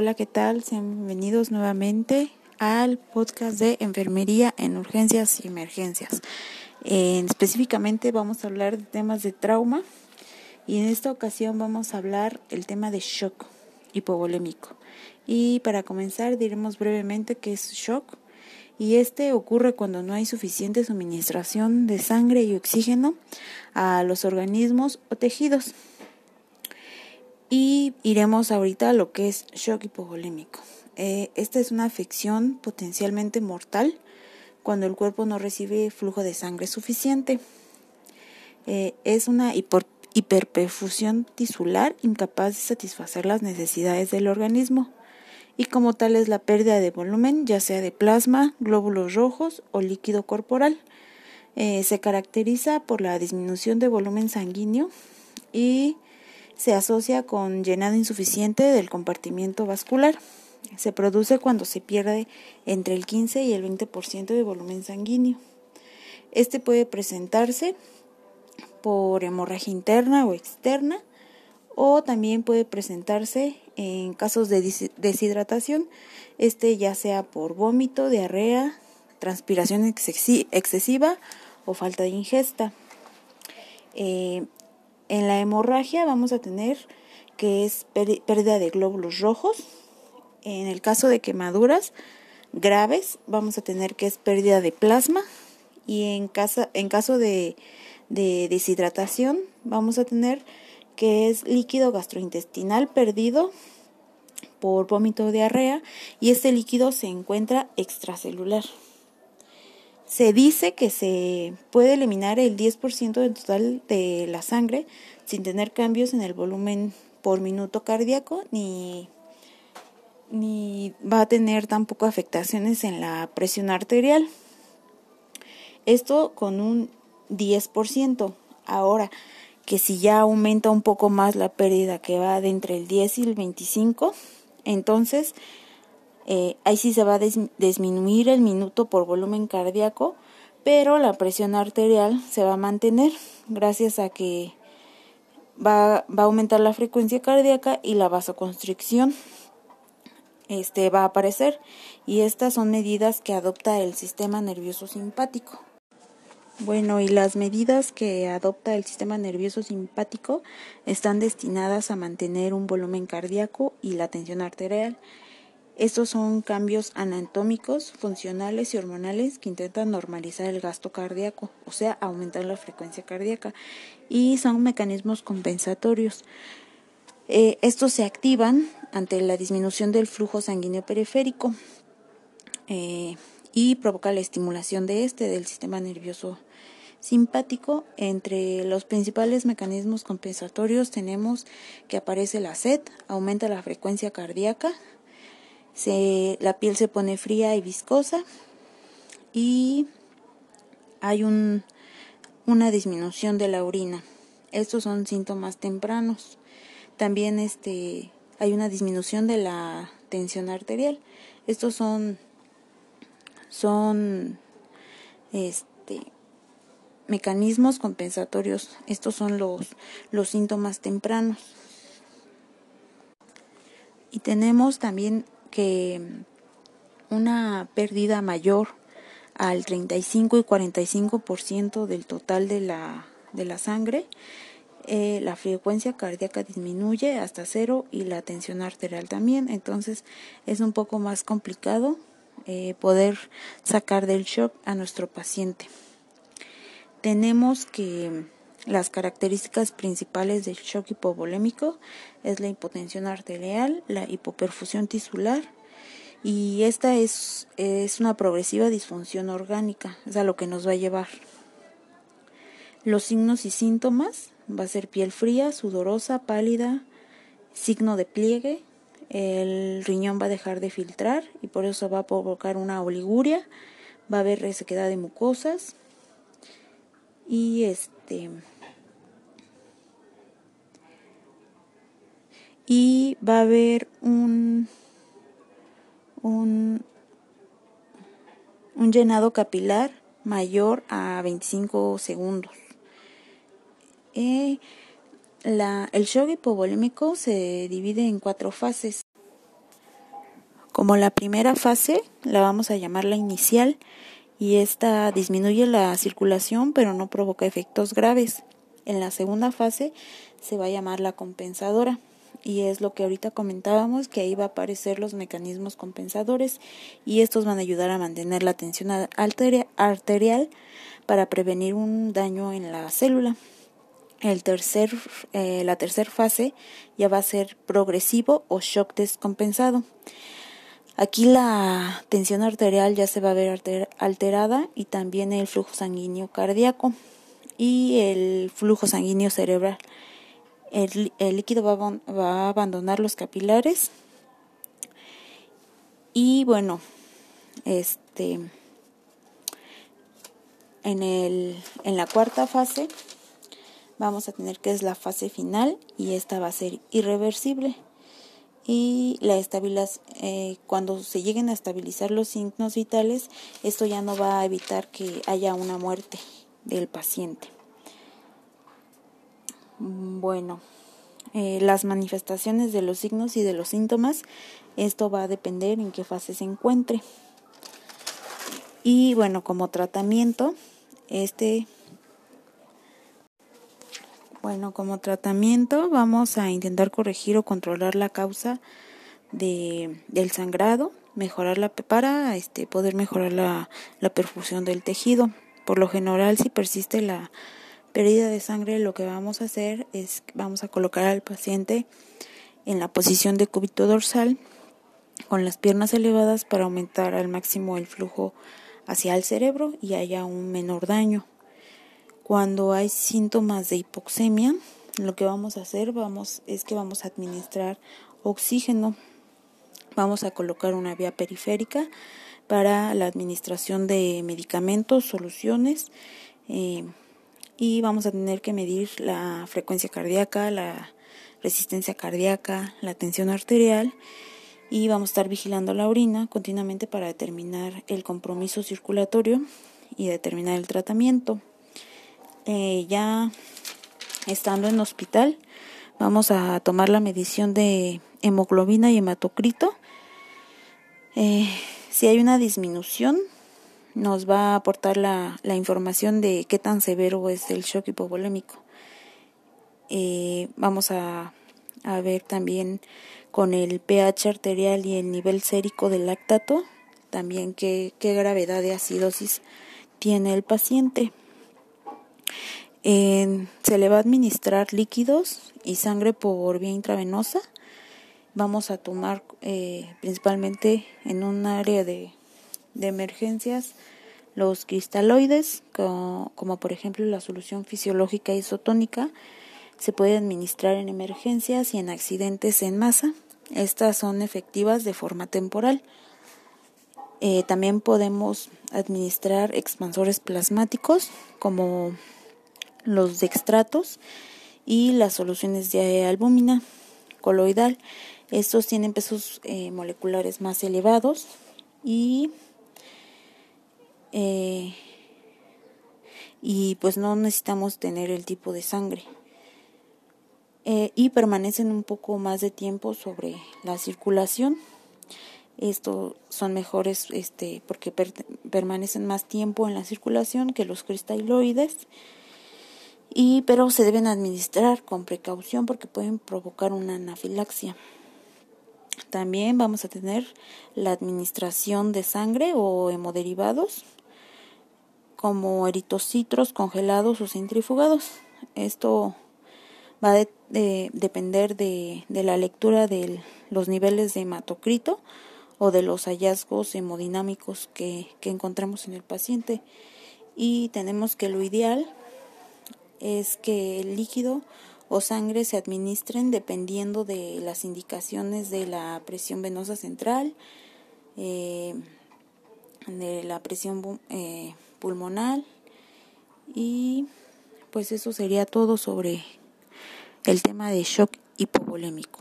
Hola, ¿qué tal? Sean bienvenidos nuevamente al podcast de enfermería en urgencias y emergencias. específicamente vamos a hablar de temas de trauma y en esta ocasión vamos a hablar el tema de shock hipovolémico. Y para comenzar diremos brevemente qué es shock y este ocurre cuando no hay suficiente suministración de sangre y oxígeno a los organismos o tejidos. Y iremos ahorita a lo que es shock hipovolémico. Eh, esta es una afección potencialmente mortal cuando el cuerpo no recibe flujo de sangre suficiente. Eh, es una hiperperfusión tisular incapaz de satisfacer las necesidades del organismo y como tal es la pérdida de volumen, ya sea de plasma, glóbulos rojos o líquido corporal. Eh, se caracteriza por la disminución de volumen sanguíneo y se asocia con llenado insuficiente del compartimiento vascular. Se produce cuando se pierde entre el 15 y el 20% de volumen sanguíneo. Este puede presentarse por hemorragia interna o externa o también puede presentarse en casos de deshidratación, este ya sea por vómito, diarrea, transpiración excesiva o falta de ingesta. Eh, en la hemorragia vamos a tener que es pérdida de glóbulos rojos. En el caso de quemaduras graves vamos a tener que es pérdida de plasma. Y en, en caso de, de deshidratación vamos a tener que es líquido gastrointestinal perdido por vómito o diarrea y este líquido se encuentra extracelular. Se dice que se puede eliminar el 10% del total de la sangre sin tener cambios en el volumen por minuto cardíaco ni, ni va a tener tampoco afectaciones en la presión arterial. Esto con un 10%. Ahora, que si ya aumenta un poco más la pérdida que va de entre el 10 y el 25, entonces eh, ahí sí se va a disminuir el minuto por volumen cardíaco, pero la presión arterial se va a mantener gracias a que va, va a aumentar la frecuencia cardíaca y la vasoconstricción este, va a aparecer. Y estas son medidas que adopta el sistema nervioso simpático. Bueno, y las medidas que adopta el sistema nervioso simpático están destinadas a mantener un volumen cardíaco y la tensión arterial estos son cambios anatómicos, funcionales y hormonales que intentan normalizar el gasto cardíaco, o sea, aumentar la frecuencia cardíaca, y son mecanismos compensatorios. Eh, estos se activan ante la disminución del flujo sanguíneo periférico eh, y provoca la estimulación de este del sistema nervioso simpático. Entre los principales mecanismos compensatorios tenemos que aparece la sed, aumenta la frecuencia cardíaca, se, la piel se pone fría y viscosa y hay un, una disminución de la orina. Estos son síntomas tempranos. También este, hay una disminución de la tensión arterial. Estos son, son este, mecanismos compensatorios. Estos son los, los síntomas tempranos. Y tenemos también que una pérdida mayor al 35 y 45% del total de la, de la sangre, eh, la frecuencia cardíaca disminuye hasta cero y la tensión arterial también. Entonces es un poco más complicado eh, poder sacar del shock a nuestro paciente. Tenemos que las características principales del shock hipovolémico es la hipotensión arterial, la hipoperfusión tisular y esta es, es una progresiva disfunción orgánica, es a lo que nos va a llevar. Los signos y síntomas va a ser piel fría, sudorosa, pálida, signo de pliegue, el riñón va a dejar de filtrar y por eso va a provocar una oliguria, va a haber resequedad de mucosas y este y va a haber un, un, un llenado capilar mayor a 25 segundos. La, el shock hipovolémico se divide en cuatro fases. Como la primera fase la vamos a llamar la inicial y esta disminuye la circulación pero no provoca efectos graves. En la segunda fase se va a llamar la compensadora y es lo que ahorita comentábamos que ahí va a aparecer los mecanismos compensadores y estos van a ayudar a mantener la tensión arterial para prevenir un daño en la célula. El tercer, eh, la tercera fase ya va a ser progresivo o shock descompensado. Aquí la tensión arterial ya se va a ver alterada y también el flujo sanguíneo cardíaco y el flujo sanguíneo cerebral. El, líquido va a, va a abandonar los capilares y bueno, este en, el, en la cuarta fase vamos a tener que es la fase final y esta va a ser irreversible. Y la eh, cuando se lleguen a estabilizar los signos vitales, esto ya no va a evitar que haya una muerte del paciente. Bueno, eh, las manifestaciones de los signos y de los síntomas, esto va a depender en qué fase se encuentre. Y bueno, como tratamiento, este bueno, como tratamiento vamos a intentar corregir o controlar la causa de, del sangrado, mejorar la para este poder mejorar la, la perfusión del tejido. Por lo general, si persiste la pérdida de sangre, lo que vamos a hacer es vamos a colocar al paciente en la posición de cúbito dorsal con las piernas elevadas para aumentar al máximo el flujo hacia el cerebro y haya un menor daño. Cuando hay síntomas de hipoxemia, lo que vamos a hacer vamos, es que vamos a administrar oxígeno. Vamos a colocar una vía periférica para la administración de medicamentos, soluciones eh, y vamos a tener que medir la frecuencia cardíaca, la resistencia cardíaca, la tensión arterial y vamos a estar vigilando la orina continuamente para determinar el compromiso circulatorio y determinar el tratamiento. Eh, ya estando en hospital, vamos a tomar la medición de hemoglobina y hematocrito. Eh, si hay una disminución, nos va a aportar la, la, información de qué tan severo es el shock hipovolémico. Eh, vamos a, a ver también con el pH arterial y el nivel sérico del lactato, también qué, qué gravedad de acidosis tiene el paciente. se le va a administrar líquidos y sangre por vía intravenosa. Vamos a tomar eh, principalmente en un área de, de emergencias los cristaloides, como, como, por ejemplo la solución fisiológica isotónica, se puede administrar en emergencias y en accidentes en masa. Estas son efectivas de forma temporal. Eh, también podemos administrar expansores plasmáticos como los dextratos y las soluciones de albúmina coloidal. Estos tienen pesos eh, moleculares más elevados y eh, y pues no necesitamos tener el tipo de sangre. Eh, y permanecen un poco más de tiempo sobre la circulación. Estos son mejores este, porque permanecen más tiempo en la circulación que los cristaloides, y, pero se deben administrar con precaución porque pueden provocar una anafilaxia. También vamos a tener la administración de sangre o hemoderivados como eritocitos congelados o centrifugados. Esto va a depender de, la lectura de los niveles de hematocrito o de los hallazgos hemodinámicos que, que encontramos en el paciente. Y tenemos que lo ideal es que el líquido o sangre se administren dependiendo de las indicaciones de la presión venosa central, eh, de la presión eh, pulmonar y pues eso sería todo sobre el tema de shock hipovolémico.